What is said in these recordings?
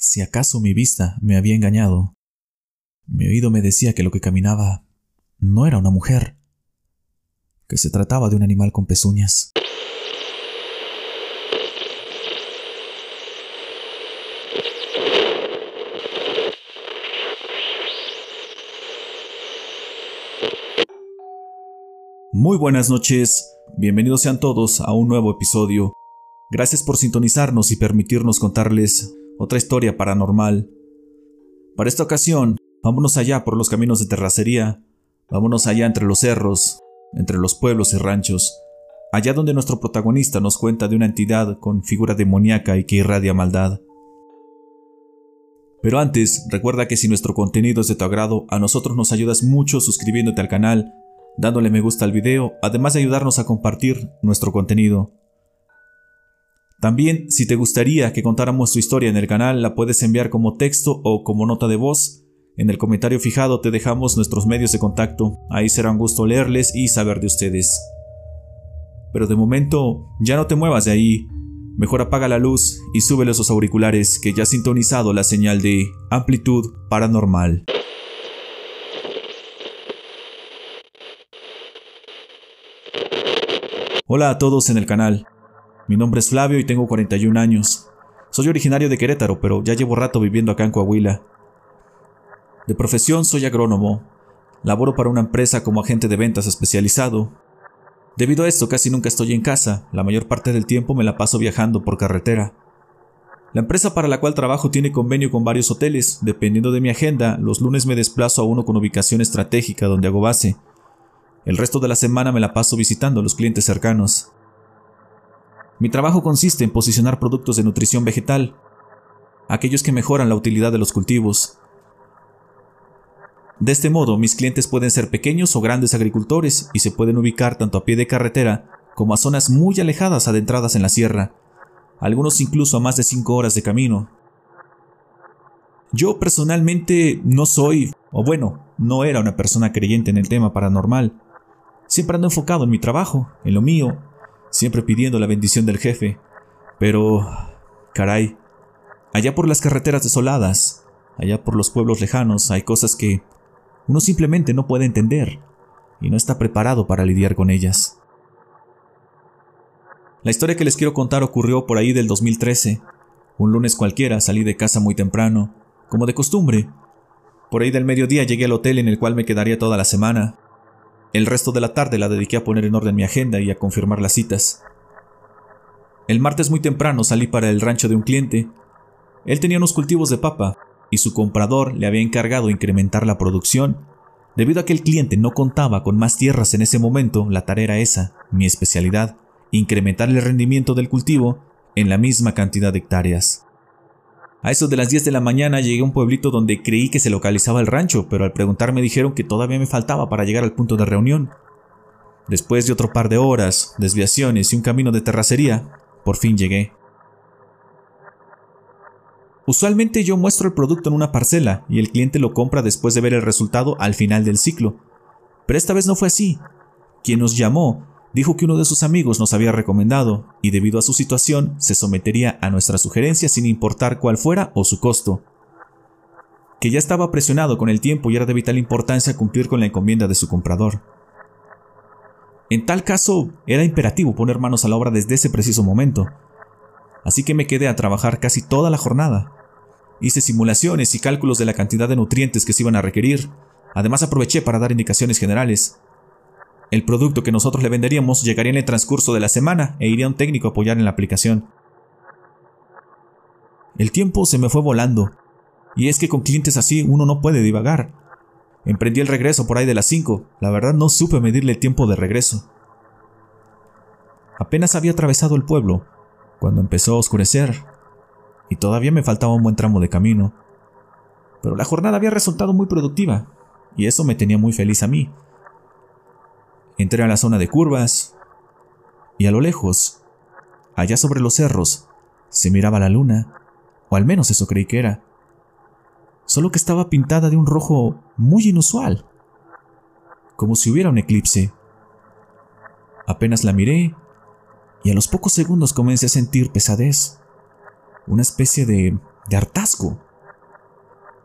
Si acaso mi vista me había engañado. Mi oído me decía que lo que caminaba no era una mujer, que se trataba de un animal con pezuñas. Muy buenas noches, bienvenidos sean todos a un nuevo episodio. Gracias por sintonizarnos y permitirnos contarles otra historia paranormal. Para esta ocasión, vámonos allá por los caminos de terracería, vámonos allá entre los cerros, entre los pueblos y ranchos, allá donde nuestro protagonista nos cuenta de una entidad con figura demoníaca y que irradia maldad. Pero antes, recuerda que si nuestro contenido es de tu agrado, a nosotros nos ayudas mucho suscribiéndote al canal dándole me gusta al video, además de ayudarnos a compartir nuestro contenido. También, si te gustaría que contáramos tu historia en el canal, la puedes enviar como texto o como nota de voz. En el comentario fijado te dejamos nuestros medios de contacto, ahí será un gusto leerles y saber de ustedes. Pero de momento, ya no te muevas de ahí, mejor apaga la luz y súbele esos auriculares que ya ha sintonizado la señal de amplitud paranormal. Hola a todos en el canal. Mi nombre es Flavio y tengo 41 años. Soy originario de Querétaro, pero ya llevo rato viviendo acá en Coahuila. De profesión soy agrónomo. Laboro para una empresa como agente de ventas especializado. Debido a esto casi nunca estoy en casa, la mayor parte del tiempo me la paso viajando por carretera. La empresa para la cual trabajo tiene convenio con varios hoteles, dependiendo de mi agenda, los lunes me desplazo a uno con ubicación estratégica donde hago base, el resto de la semana me la paso visitando a los clientes cercanos. Mi trabajo consiste en posicionar productos de nutrición vegetal, aquellos que mejoran la utilidad de los cultivos. De este modo, mis clientes pueden ser pequeños o grandes agricultores y se pueden ubicar tanto a pie de carretera como a zonas muy alejadas adentradas en la sierra, algunos incluso a más de 5 horas de camino. Yo personalmente no soy, o bueno, no era una persona creyente en el tema paranormal, Siempre ando enfocado en mi trabajo, en lo mío, siempre pidiendo la bendición del jefe. Pero, caray, allá por las carreteras desoladas, allá por los pueblos lejanos, hay cosas que uno simplemente no puede entender y no está preparado para lidiar con ellas. La historia que les quiero contar ocurrió por ahí del 2013. Un lunes cualquiera salí de casa muy temprano, como de costumbre. Por ahí del mediodía llegué al hotel en el cual me quedaría toda la semana. El resto de la tarde la dediqué a poner en orden mi agenda y a confirmar las citas. El martes muy temprano salí para el rancho de un cliente. Él tenía unos cultivos de papa y su comprador le había encargado incrementar la producción. Debido a que el cliente no contaba con más tierras en ese momento, la tarea era esa, mi especialidad, incrementar el rendimiento del cultivo en la misma cantidad de hectáreas. A eso de las 10 de la mañana llegué a un pueblito donde creí que se localizaba el rancho, pero al preguntar me dijeron que todavía me faltaba para llegar al punto de reunión. Después de otro par de horas, desviaciones y un camino de terracería, por fin llegué. Usualmente yo muestro el producto en una parcela y el cliente lo compra después de ver el resultado al final del ciclo. Pero esta vez no fue así. Quien nos llamó dijo que uno de sus amigos nos había recomendado, y debido a su situación se sometería a nuestra sugerencia sin importar cuál fuera o su costo. Que ya estaba presionado con el tiempo y era de vital importancia cumplir con la encomienda de su comprador. En tal caso, era imperativo poner manos a la obra desde ese preciso momento. Así que me quedé a trabajar casi toda la jornada. Hice simulaciones y cálculos de la cantidad de nutrientes que se iban a requerir. Además aproveché para dar indicaciones generales, el producto que nosotros le venderíamos llegaría en el transcurso de la semana e iría un técnico a apoyar en la aplicación. El tiempo se me fue volando, y es que con clientes así uno no puede divagar. Emprendí el regreso por ahí de las 5, la verdad no supe medirle el tiempo de regreso. Apenas había atravesado el pueblo, cuando empezó a oscurecer, y todavía me faltaba un buen tramo de camino. Pero la jornada había resultado muy productiva, y eso me tenía muy feliz a mí, Entré a la zona de curvas y a lo lejos, allá sobre los cerros, se miraba la luna, o al menos eso creí que era. Solo que estaba pintada de un rojo muy inusual, como si hubiera un eclipse. Apenas la miré y a los pocos segundos comencé a sentir pesadez, una especie de de hartazgo.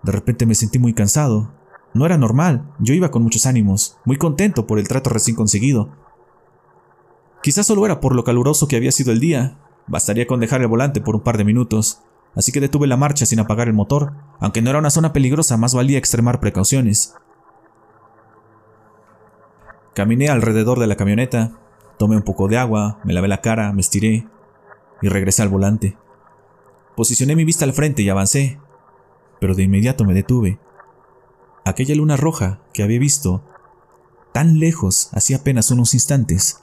De repente me sentí muy cansado. No era normal, yo iba con muchos ánimos, muy contento por el trato recién conseguido. Quizás solo era por lo caluroso que había sido el día, bastaría con dejar el volante por un par de minutos, así que detuve la marcha sin apagar el motor, aunque no era una zona peligrosa, más valía extremar precauciones. Caminé alrededor de la camioneta, tomé un poco de agua, me lavé la cara, me estiré y regresé al volante. Posicioné mi vista al frente y avancé, pero de inmediato me detuve. Aquella luna roja que había visto tan lejos hacía apenas unos instantes,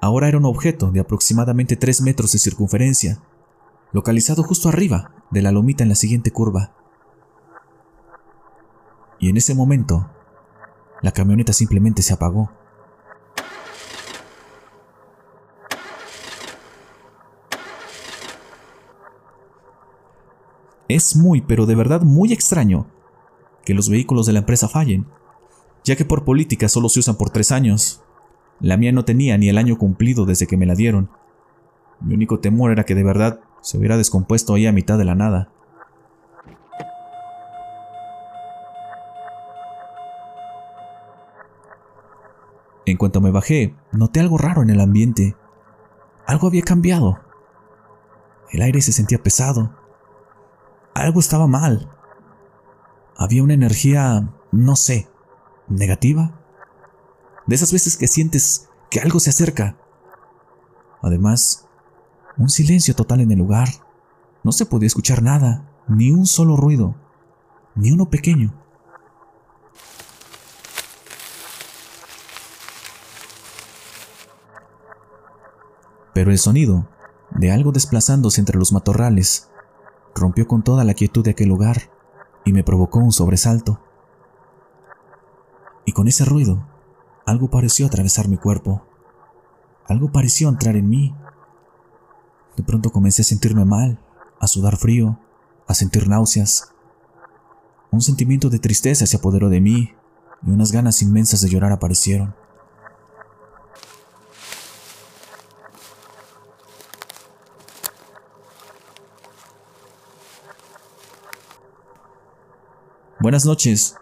ahora era un objeto de aproximadamente 3 metros de circunferencia, localizado justo arriba de la lomita en la siguiente curva. Y en ese momento la camioneta simplemente se apagó. Es muy, pero de verdad muy extraño que los vehículos de la empresa fallen, ya que por política solo se usan por tres años. La mía no tenía ni el año cumplido desde que me la dieron. Mi único temor era que de verdad se hubiera descompuesto ahí a mitad de la nada. En cuanto me bajé, noté algo raro en el ambiente. Algo había cambiado. El aire se sentía pesado. Algo estaba mal. Había una energía, no sé, negativa. De esas veces que sientes que algo se acerca. Además, un silencio total en el lugar. No se podía escuchar nada, ni un solo ruido, ni uno pequeño. pero el sonido de algo desplazándose entre los matorrales rompió con toda la quietud de aquel lugar y me provocó un sobresalto. Y con ese ruido, algo pareció atravesar mi cuerpo. Algo pareció entrar en mí. De pronto comencé a sentirme mal, a sudar frío, a sentir náuseas. Un sentimiento de tristeza se apoderó de mí y unas ganas inmensas de llorar aparecieron. Buenas noches,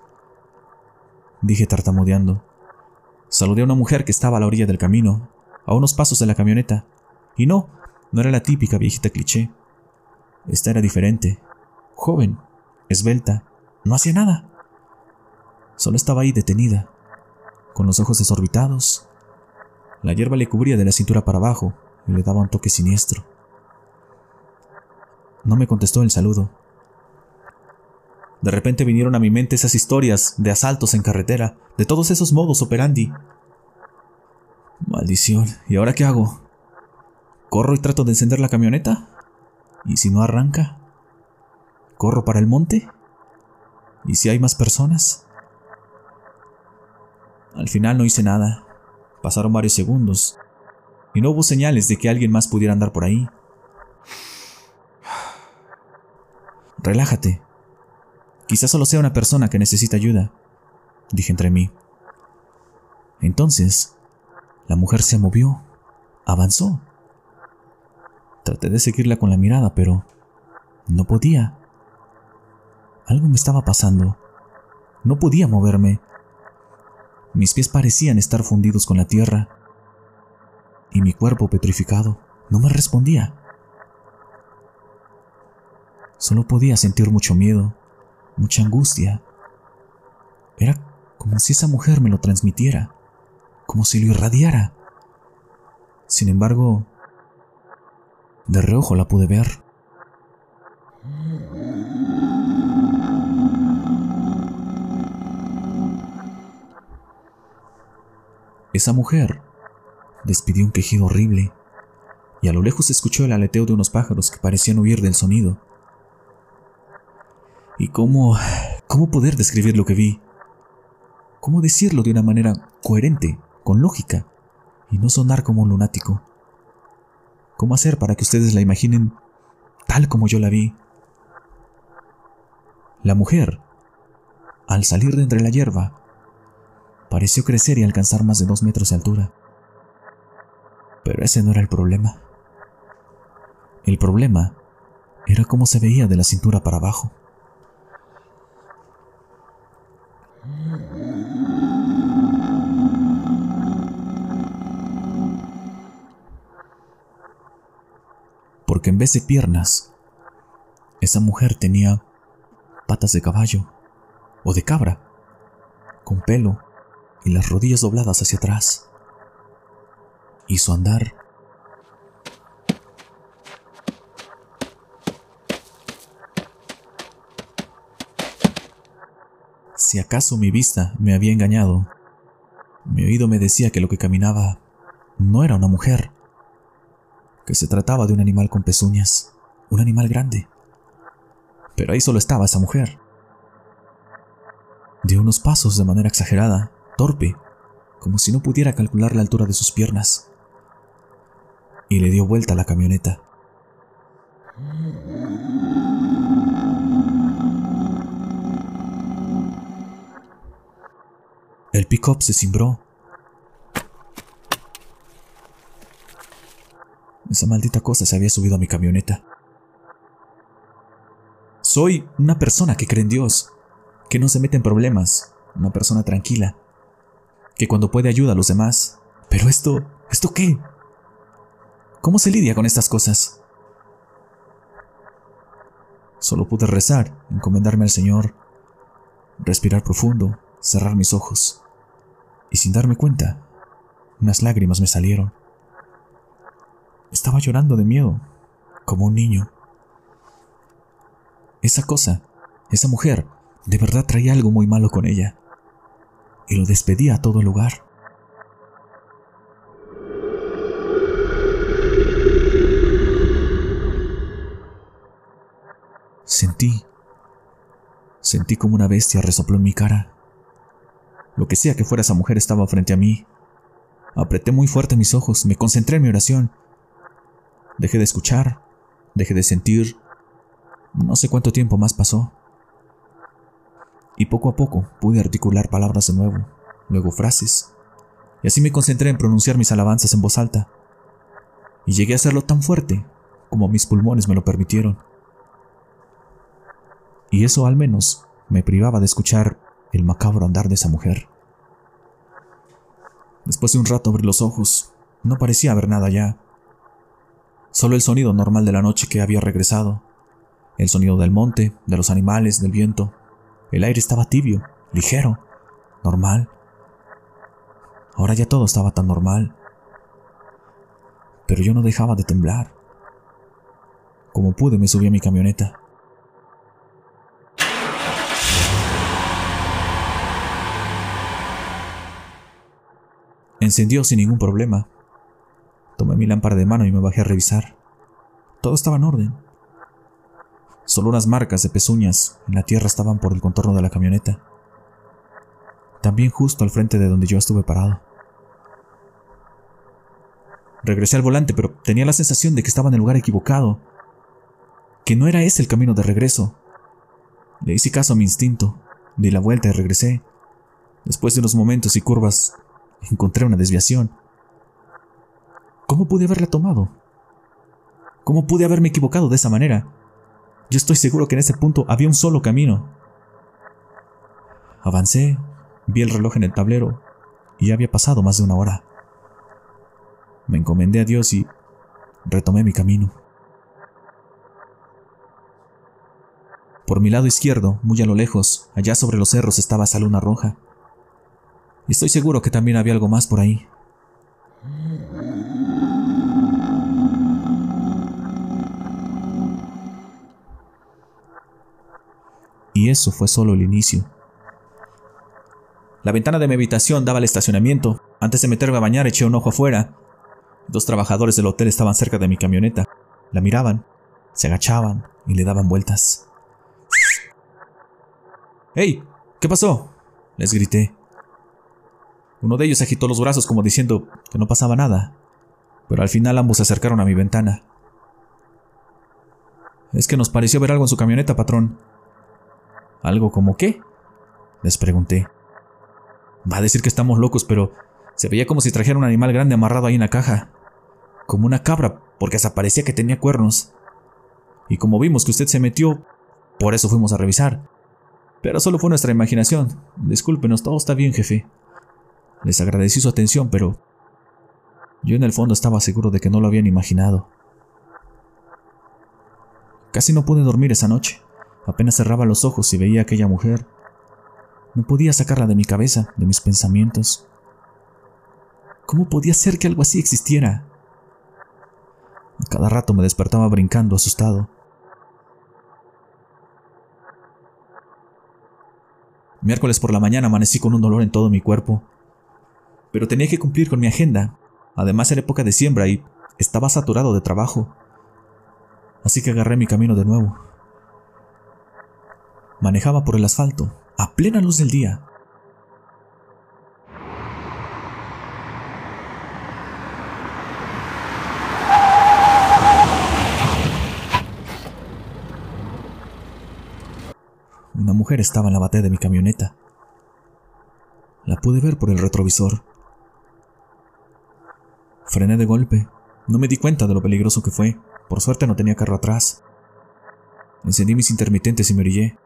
dije tartamudeando. Saludé a una mujer que estaba a la orilla del camino, a unos pasos de la camioneta. Y no, no era la típica viejita cliché. Esta era diferente. Joven, esbelta, no hacía nada. Solo estaba ahí detenida, con los ojos desorbitados. La hierba le cubría de la cintura para abajo y le daba un toque siniestro. No me contestó el saludo. De repente vinieron a mi mente esas historias de asaltos en carretera, de todos esos modos operandi. Maldición, ¿y ahora qué hago? ¿Corro y trato de encender la camioneta? ¿Y si no arranca? ¿Corro para el monte? ¿Y si hay más personas? Al final no hice nada. Pasaron varios segundos y no hubo señales de que alguien más pudiera andar por ahí. Relájate, Quizás solo sea una persona que necesita ayuda, dije entre mí. Entonces, la mujer se movió, avanzó. Traté de seguirla con la mirada, pero no podía. Algo me estaba pasando. No podía moverme. Mis pies parecían estar fundidos con la tierra y mi cuerpo petrificado no me respondía. Solo podía sentir mucho miedo, mucha angustia. Era como si esa mujer me lo transmitiera, como si lo irradiara. Sin embargo, de reojo la pude ver. Esa mujer despidió un quejido horrible, y a lo lejos escuchó el aleteo de unos pájaros que parecían huir del sonido. ¿Y cómo, cómo poder describir lo que vi? ¿Cómo decirlo de una manera coherente, con lógica, y no sonar como un lunático? ¿Cómo hacer para que ustedes la imaginen tal como yo la vi? La mujer, al salir de entre la hierba, pareció crecer y alcanzar más de dos metros de altura. Pero ese no era el problema. El problema era como se veía de la cintura para abajo. Porque en vez de piernas, esa mujer tenía patas de caballo o de cabra, con pelo y las rodillas dobladas hacia atrás. Su andar Si acaso mi vista me había engañado, mi oído me decía que lo que caminaba no era una mujer, que se trataba de un animal con pezuñas, un animal grande. Pero ahí solo estaba esa mujer. Dio unos pasos de manera exagerada, torpe, como si no pudiera calcular la altura de sus piernas, y le dio vuelta a la camioneta. El pick-up se cimbró. Esa maldita cosa se había subido a mi camioneta. Soy una persona que cree en Dios, que no se mete en problemas, una persona tranquila, que cuando puede ayuda a los demás. Pero esto, ¿esto qué? ¿Cómo se lidia con estas cosas? Solo pude rezar, encomendarme al Señor, respirar profundo, cerrar mis ojos. Y sin darme cuenta, unas lágrimas me salieron. Estaba llorando de miedo, como un niño. Esa cosa, esa mujer, de verdad traía algo muy malo con ella. Y lo despedía a todo lugar. Sentí, sentí como una bestia resopló en mi cara. Lo que sea que fuera esa mujer estaba frente a mí. Apreté muy fuerte mis ojos, me concentré en mi oración. Dejé de escuchar, dejé de sentir. No sé cuánto tiempo más pasó. Y poco a poco pude articular palabras de nuevo, luego frases. Y así me concentré en pronunciar mis alabanzas en voz alta. Y llegué a hacerlo tan fuerte como mis pulmones me lo permitieron. Y eso al menos me privaba de escuchar el macabro andar de esa mujer. Después de un rato abrí los ojos. No parecía haber nada ya. Solo el sonido normal de la noche que había regresado. El sonido del monte, de los animales, del viento. El aire estaba tibio, ligero, normal. Ahora ya todo estaba tan normal. Pero yo no dejaba de temblar. Como pude me subí a mi camioneta. Encendió sin ningún problema. Tomé mi lámpara de mano y me bajé a revisar. Todo estaba en orden. Solo unas marcas de pezuñas en la tierra estaban por el contorno de la camioneta. También justo al frente de donde yo estuve parado. Regresé al volante, pero tenía la sensación de que estaba en el lugar equivocado. Que no era ese el camino de regreso. Le hice caso a mi instinto, di la vuelta y regresé. Después de unos momentos y curvas, encontré una desviación. ¿Cómo pude haberla tomado? ¿Cómo pude haberme equivocado de esa manera? Yo estoy seguro que en ese punto había un solo camino. Avancé, vi el reloj en el tablero y ya había pasado más de una hora. Me encomendé a Dios y retomé mi camino. Por mi lado izquierdo, muy a lo lejos, allá sobre los cerros estaba esa luna roja. Estoy seguro que también había algo más por ahí. Y eso fue solo el inicio. La ventana de mi habitación daba al estacionamiento. Antes de meterme a bañar eché un ojo afuera. Dos trabajadores del hotel estaban cerca de mi camioneta. La miraban, se agachaban y le daban vueltas. ¡Hey! ¿Qué pasó? Les grité. Uno de ellos agitó los brazos como diciendo que no pasaba nada, pero al final ambos se acercaron a mi ventana. Es que nos pareció ver algo en su camioneta, patrón. ¿Algo como qué? Les pregunté. Va a decir que estamos locos, pero se veía como si trajera un animal grande amarrado ahí en la caja. Como una cabra, porque hasta parecía que tenía cuernos. Y como vimos que usted se metió, por eso fuimos a revisar. Pero solo fue nuestra imaginación. Discúlpenos, todo está bien, jefe. Les agradecí su atención, pero yo en el fondo estaba seguro de que no lo habían imaginado. Casi no pude dormir esa noche. Apenas cerraba los ojos y veía a aquella mujer. No podía sacarla de mi cabeza, de mis pensamientos. ¿Cómo podía ser que algo así existiera? A cada rato me despertaba brincando, asustado. Miércoles por la mañana amanecí con un dolor en todo mi cuerpo. Pero tenía que cumplir con mi agenda. Además era época de siembra y estaba saturado de trabajo. Así que agarré mi camino de nuevo. Manejaba por el asfalto, a plena luz del día. Una mujer estaba en la batea de mi camioneta. La pude ver por el retrovisor. Frené de golpe. No me di cuenta de lo peligroso que fue. Por suerte no tenía carro atrás. Encendí mis intermitentes y me orillé.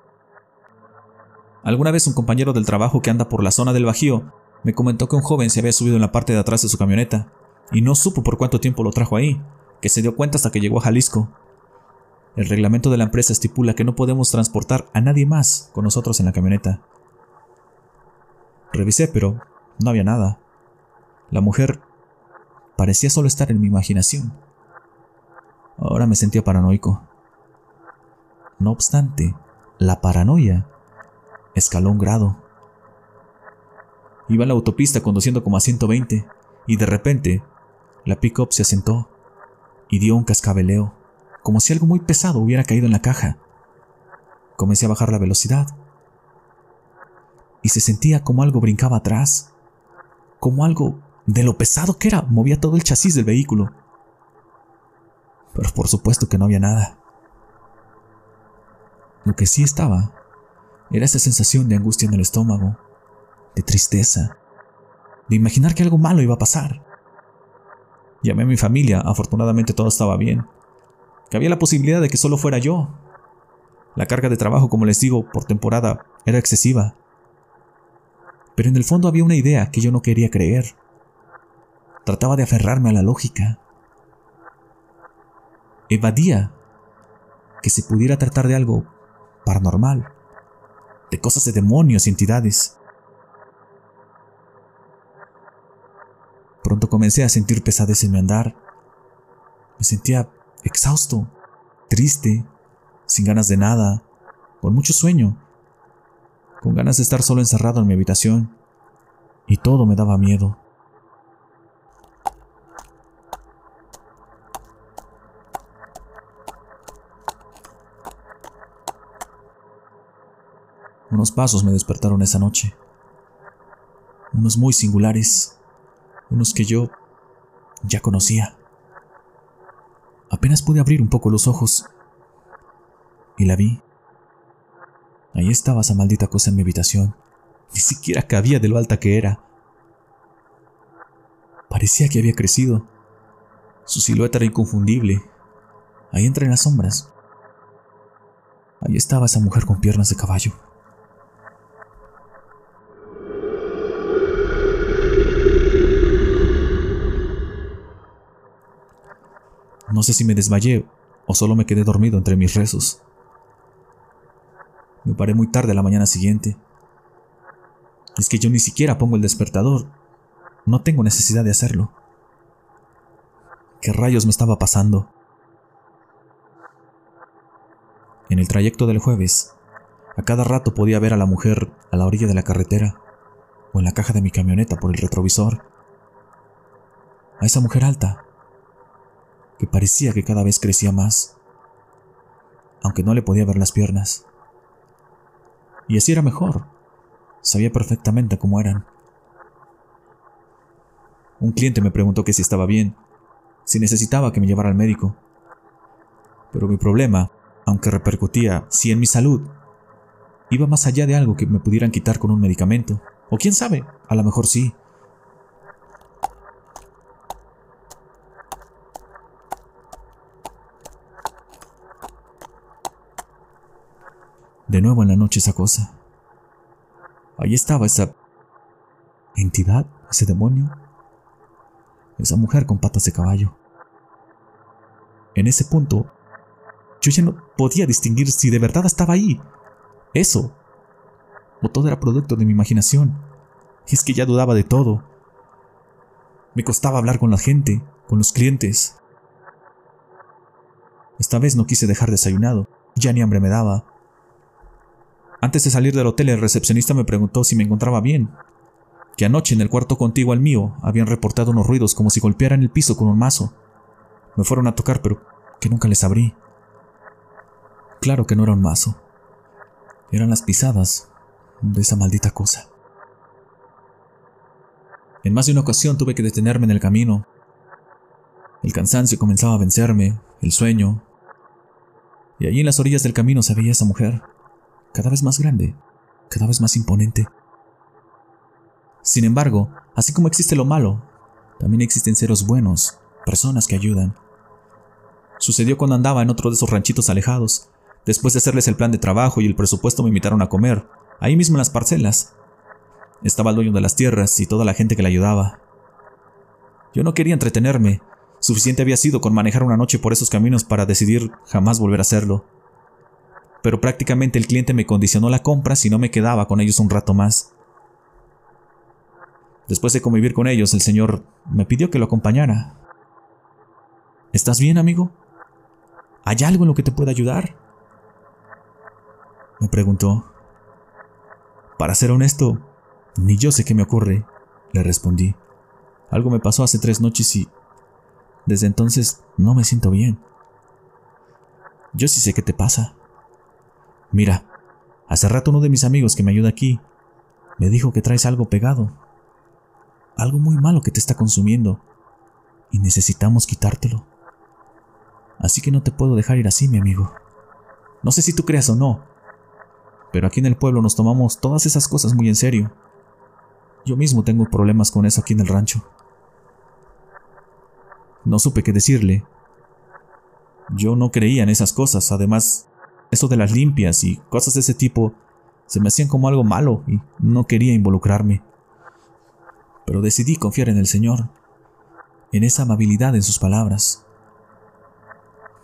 Alguna vez un compañero del trabajo que anda por la zona del Bajío me comentó que un joven se había subido en la parte de atrás de su camioneta y no supo por cuánto tiempo lo trajo ahí, que se dio cuenta hasta que llegó a Jalisco. El reglamento de la empresa estipula que no podemos transportar a nadie más con nosotros en la camioneta. Revisé, pero no había nada. La mujer parecía solo estar en mi imaginación. Ahora me sentía paranoico. No obstante, la paranoia escaló un grado. Iba en la autopista conduciendo como a 120 y de repente la pickup se asentó y dio un cascabeleo como si algo muy pesado hubiera caído en la caja. Comencé a bajar la velocidad. Y se sentía como algo brincaba atrás, como algo de lo pesado que era movía todo el chasis del vehículo. Pero por supuesto que no había nada. Lo que sí estaba era esa sensación de angustia en el estómago, de tristeza, de imaginar que algo malo iba a pasar. Llamé a mi familia, afortunadamente todo estaba bien que había la posibilidad de que solo fuera yo. La carga de trabajo, como les digo, por temporada era excesiva. Pero en el fondo había una idea que yo no quería creer. Trataba de aferrarme a la lógica. Evadía que se pudiera tratar de algo paranormal, de cosas de demonios y entidades. Pronto comencé a sentir pesadez en mi andar. Me sentía exhausto, triste, sin ganas de nada, con mucho sueño, con ganas de estar solo encerrado en mi habitación, y todo me daba miedo. Unos pasos me despertaron esa noche. Unos muy singulares. Unos que yo ya conocía. Apenas pude abrir un poco los ojos y la vi. Ahí estaba esa maldita cosa en mi habitación. Ni siquiera cabía de lo alta que era. Parecía que había crecido. Su silueta era inconfundible. Ahí entre las sombras. Ahí estaba esa mujer con piernas de caballo. Sé si me desmayé o solo me quedé dormido entre mis rezos. Me paré muy tarde la mañana siguiente. Es que yo ni siquiera pongo el despertador. No tengo necesidad de hacerlo. ¿Qué rayos me estaba pasando? En el trayecto del jueves, a cada rato podía ver a la mujer a la orilla de la carretera o en la caja de mi camioneta por el retrovisor. A esa mujer alta, que parecía que cada vez crecía más, aunque no le podía ver las piernas. Y así era mejor, sabía perfectamente cómo eran. Un cliente me preguntó que si estaba bien, si necesitaba que me llevara al médico. Pero mi problema, aunque repercutía sí en mi salud, iba más allá de algo que me pudieran quitar con un medicamento. O quién sabe, a lo mejor sí. De nuevo en la noche esa cosa. Ahí estaba esa entidad, ese demonio, esa mujer con patas de caballo. En ese punto, yo ya no podía distinguir si de verdad estaba ahí. Eso. O todo era producto de mi imaginación. Y es que ya dudaba de todo. Me costaba hablar con la gente, con los clientes. Esta vez no quise dejar desayunado, ya ni hambre me daba. Antes de salir del hotel, el recepcionista me preguntó si me encontraba bien, que anoche en el cuarto contiguo al mío habían reportado unos ruidos como si golpearan el piso con un mazo. Me fueron a tocar, pero que nunca les abrí. Claro que no era un mazo. Eran las pisadas de esa maldita cosa. En más de una ocasión tuve que detenerme en el camino. El cansancio comenzaba a vencerme, el sueño. Y allí en las orillas del camino se veía esa mujer, cada vez más grande, cada vez más imponente. Sin embargo, así como existe lo malo, también existen seres buenos, personas que ayudan. Sucedió cuando andaba en otro de esos ranchitos alejados. Después de hacerles el plan de trabajo y el presupuesto me invitaron a comer, ahí mismo en las parcelas. Estaba el dueño de las tierras y toda la gente que le ayudaba. Yo no quería entretenerme, suficiente había sido con manejar una noche por esos caminos para decidir jamás volver a hacerlo. Pero prácticamente el cliente me condicionó la compra si no me quedaba con ellos un rato más. Después de convivir con ellos, el señor me pidió que lo acompañara. ¿Estás bien, amigo? ¿Hay algo en lo que te pueda ayudar? Me preguntó. Para ser honesto, ni yo sé qué me ocurre, le respondí. Algo me pasó hace tres noches y desde entonces no me siento bien. Yo sí sé qué te pasa. Mira, hace rato uno de mis amigos que me ayuda aquí me dijo que traes algo pegado. Algo muy malo que te está consumiendo y necesitamos quitártelo. Así que no te puedo dejar ir así, mi amigo. No sé si tú creas o no, pero aquí en el pueblo nos tomamos todas esas cosas muy en serio. Yo mismo tengo problemas con eso aquí en el rancho. No supe qué decirle. Yo no creía en esas cosas, además, eso de las limpias y cosas de ese tipo se me hacían como algo malo y no quería involucrarme. Pero decidí confiar en el Señor, en esa amabilidad en sus palabras.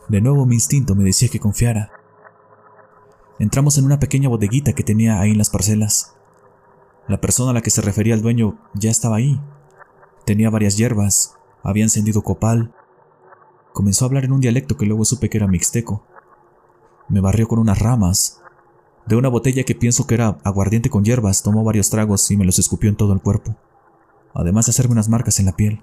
De nuevo mi instinto me decía que confiara. Entramos en una pequeña bodeguita que tenía ahí en las parcelas. La persona a la que se refería el dueño ya estaba ahí. Tenía varias hierbas, había encendido copal. Comenzó a hablar en un dialecto que luego supe que era mixteco. Me barrió con unas ramas. De una botella que pienso que era aguardiente con hierbas, tomó varios tragos y me los escupió en todo el cuerpo, además de hacerme unas marcas en la piel.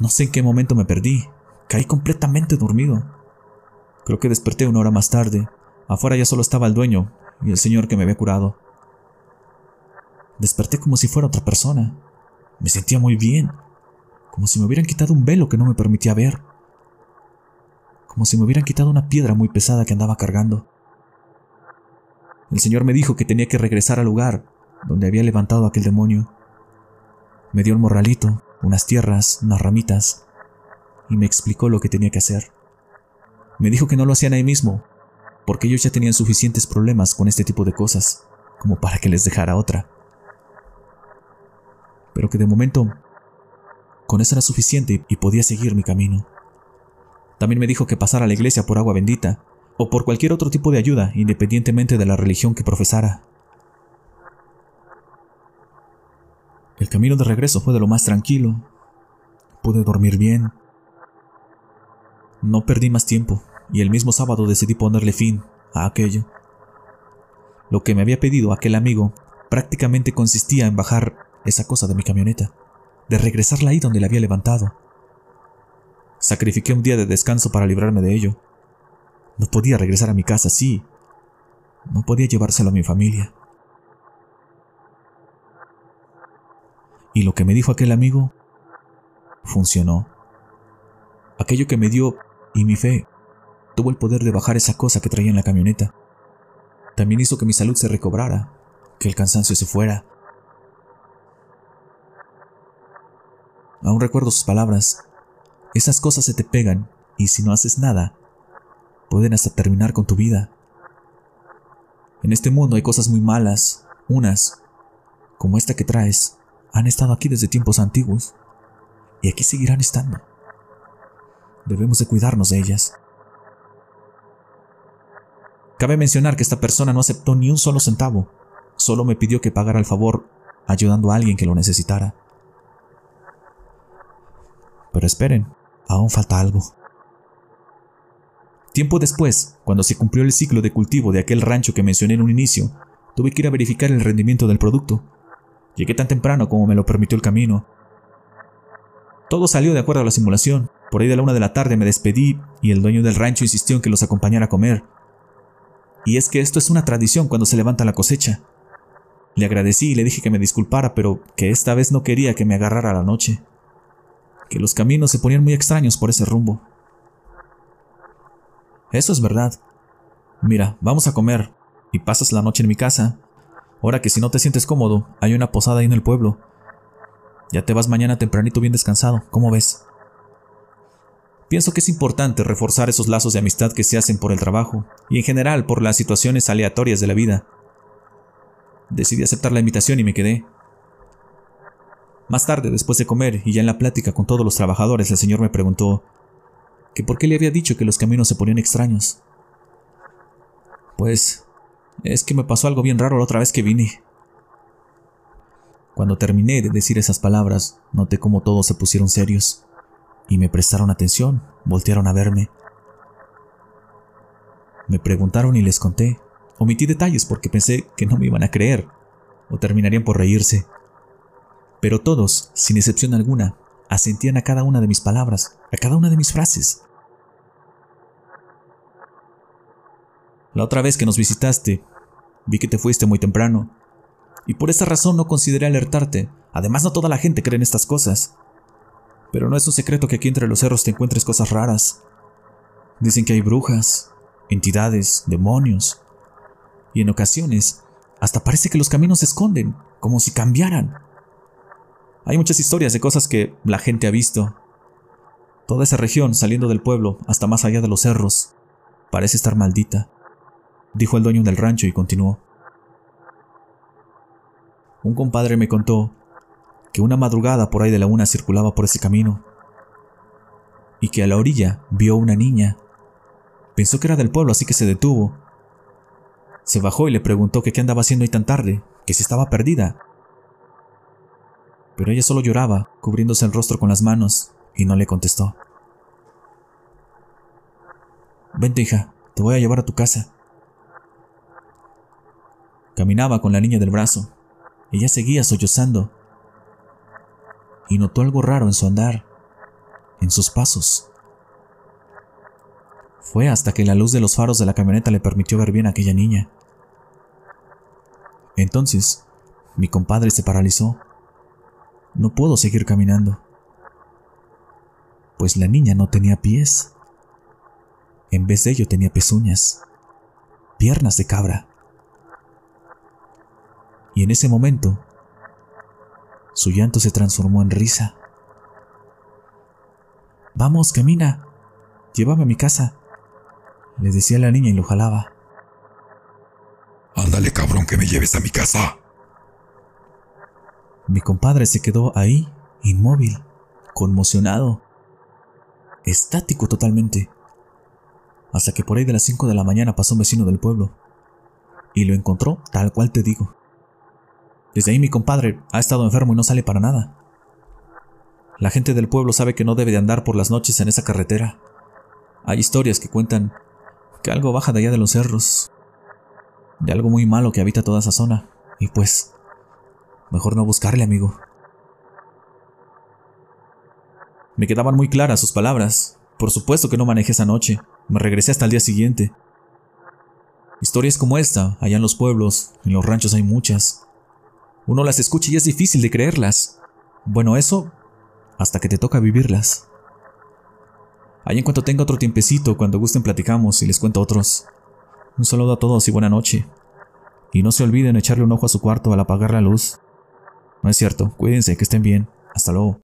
No sé en qué momento me perdí, Caí completamente dormido. Creo que desperté una hora más tarde. Afuera ya solo estaba el dueño y el señor que me había curado. Desperté como si fuera otra persona. Me sentía muy bien, como si me hubieran quitado un velo que no me permitía ver, como si me hubieran quitado una piedra muy pesada que andaba cargando. El señor me dijo que tenía que regresar al lugar donde había levantado aquel demonio. Me dio un morralito, unas tierras, unas ramitas, y me explicó lo que tenía que hacer. Me dijo que no lo hacían ahí mismo, porque ellos ya tenían suficientes problemas con este tipo de cosas, como para que les dejara otra. Pero que de momento, con eso era suficiente y podía seguir mi camino. También me dijo que pasara a la iglesia por agua bendita, o por cualquier otro tipo de ayuda, independientemente de la religión que profesara. El camino de regreso fue de lo más tranquilo. Pude dormir bien, no perdí más tiempo, y el mismo sábado decidí ponerle fin a aquello. Lo que me había pedido aquel amigo prácticamente consistía en bajar esa cosa de mi camioneta, de regresarla ahí donde la había levantado. Sacrifiqué un día de descanso para librarme de ello. No podía regresar a mi casa así. No podía llevárselo a mi familia. Y lo que me dijo aquel amigo funcionó. Aquello que me dio y mi fe tuvo el poder de bajar esa cosa que traía en la camioneta. También hizo que mi salud se recobrara, que el cansancio se fuera. Aún recuerdo sus palabras. Esas cosas se te pegan y si no haces nada, pueden hasta terminar con tu vida. En este mundo hay cosas muy malas, unas, como esta que traes, han estado aquí desde tiempos antiguos y aquí seguirán estando. Debemos de cuidarnos de ellas. Cabe mencionar que esta persona no aceptó ni un solo centavo, solo me pidió que pagara el favor ayudando a alguien que lo necesitara. Pero esperen, aún falta algo. Tiempo después, cuando se cumplió el ciclo de cultivo de aquel rancho que mencioné en un inicio, tuve que ir a verificar el rendimiento del producto. Llegué tan temprano como me lo permitió el camino. Todo salió de acuerdo a la simulación. Por ahí de la una de la tarde me despedí y el dueño del rancho insistió en que los acompañara a comer. Y es que esto es una tradición cuando se levanta la cosecha. Le agradecí y le dije que me disculpara, pero que esta vez no quería que me agarrara la noche. Que los caminos se ponían muy extraños por ese rumbo. Eso es verdad. Mira, vamos a comer y pasas la noche en mi casa. Ahora que si no te sientes cómodo, hay una posada ahí en el pueblo. Ya te vas mañana tempranito bien descansado, ¿cómo ves? Pienso que es importante reforzar esos lazos de amistad que se hacen por el trabajo y en general por las situaciones aleatorias de la vida. Decidí aceptar la invitación y me quedé. Más tarde, después de comer y ya en la plática con todos los trabajadores, el señor me preguntó que por qué le había dicho que los caminos se ponían extraños. Pues es que me pasó algo bien raro la otra vez que vine. Cuando terminé de decir esas palabras, noté como todos se pusieron serios y me prestaron atención, voltearon a verme. Me preguntaron y les conté. Omití detalles porque pensé que no me iban a creer o terminarían por reírse. Pero todos, sin excepción alguna, asentían a cada una de mis palabras, a cada una de mis frases. La otra vez que nos visitaste, vi que te fuiste muy temprano, y por esa razón no consideré alertarte. Además, no toda la gente cree en estas cosas. Pero no es un secreto que aquí entre los cerros te encuentres cosas raras. Dicen que hay brujas, entidades, demonios, y en ocasiones hasta parece que los caminos se esconden, como si cambiaran. Hay muchas historias de cosas que la gente ha visto. Toda esa región, saliendo del pueblo hasta más allá de los cerros, parece estar maldita, dijo el dueño del rancho y continuó. Un compadre me contó que una madrugada por ahí de la una circulaba por ese camino y que a la orilla vio una niña. Pensó que era del pueblo, así que se detuvo. Se bajó y le preguntó que qué andaba haciendo ahí tan tarde, que si estaba perdida pero ella solo lloraba, cubriéndose el rostro con las manos, y no le contestó. Vente, hija, te voy a llevar a tu casa. Caminaba con la niña del brazo. Ella seguía sollozando. Y notó algo raro en su andar, en sus pasos. Fue hasta que la luz de los faros de la camioneta le permitió ver bien a aquella niña. Entonces, mi compadre se paralizó no puedo seguir caminando, pues la niña no tenía pies. En vez de ello tenía pezuñas, piernas de cabra. Y en ese momento, su llanto se transformó en risa. Vamos, camina, llévame a mi casa, le decía la niña y lo jalaba. Ándale, cabrón, que me lleves a mi casa. Mi compadre se quedó ahí, inmóvil, conmocionado, estático totalmente. Hasta que por ahí de las 5 de la mañana pasó un vecino del pueblo y lo encontró tal cual te digo. Desde ahí mi compadre ha estado enfermo y no sale para nada. La gente del pueblo sabe que no debe de andar por las noches en esa carretera. Hay historias que cuentan que algo baja de allá de los cerros, de algo muy malo que habita toda esa zona, y pues Mejor no buscarle, amigo. Me quedaban muy claras sus palabras. Por supuesto que no manejé esa noche. Me regresé hasta el día siguiente. Historias como esta, allá en los pueblos, en los ranchos hay muchas. Uno las escucha y es difícil de creerlas. Bueno, eso hasta que te toca vivirlas. Ahí en cuanto tenga otro tiempecito, cuando gusten platicamos y les cuento otros. Un saludo a todos y buena noche. Y no se olviden echarle un ojo a su cuarto al apagar la luz. No es cierto. Cuídense, que estén bien. Hasta luego.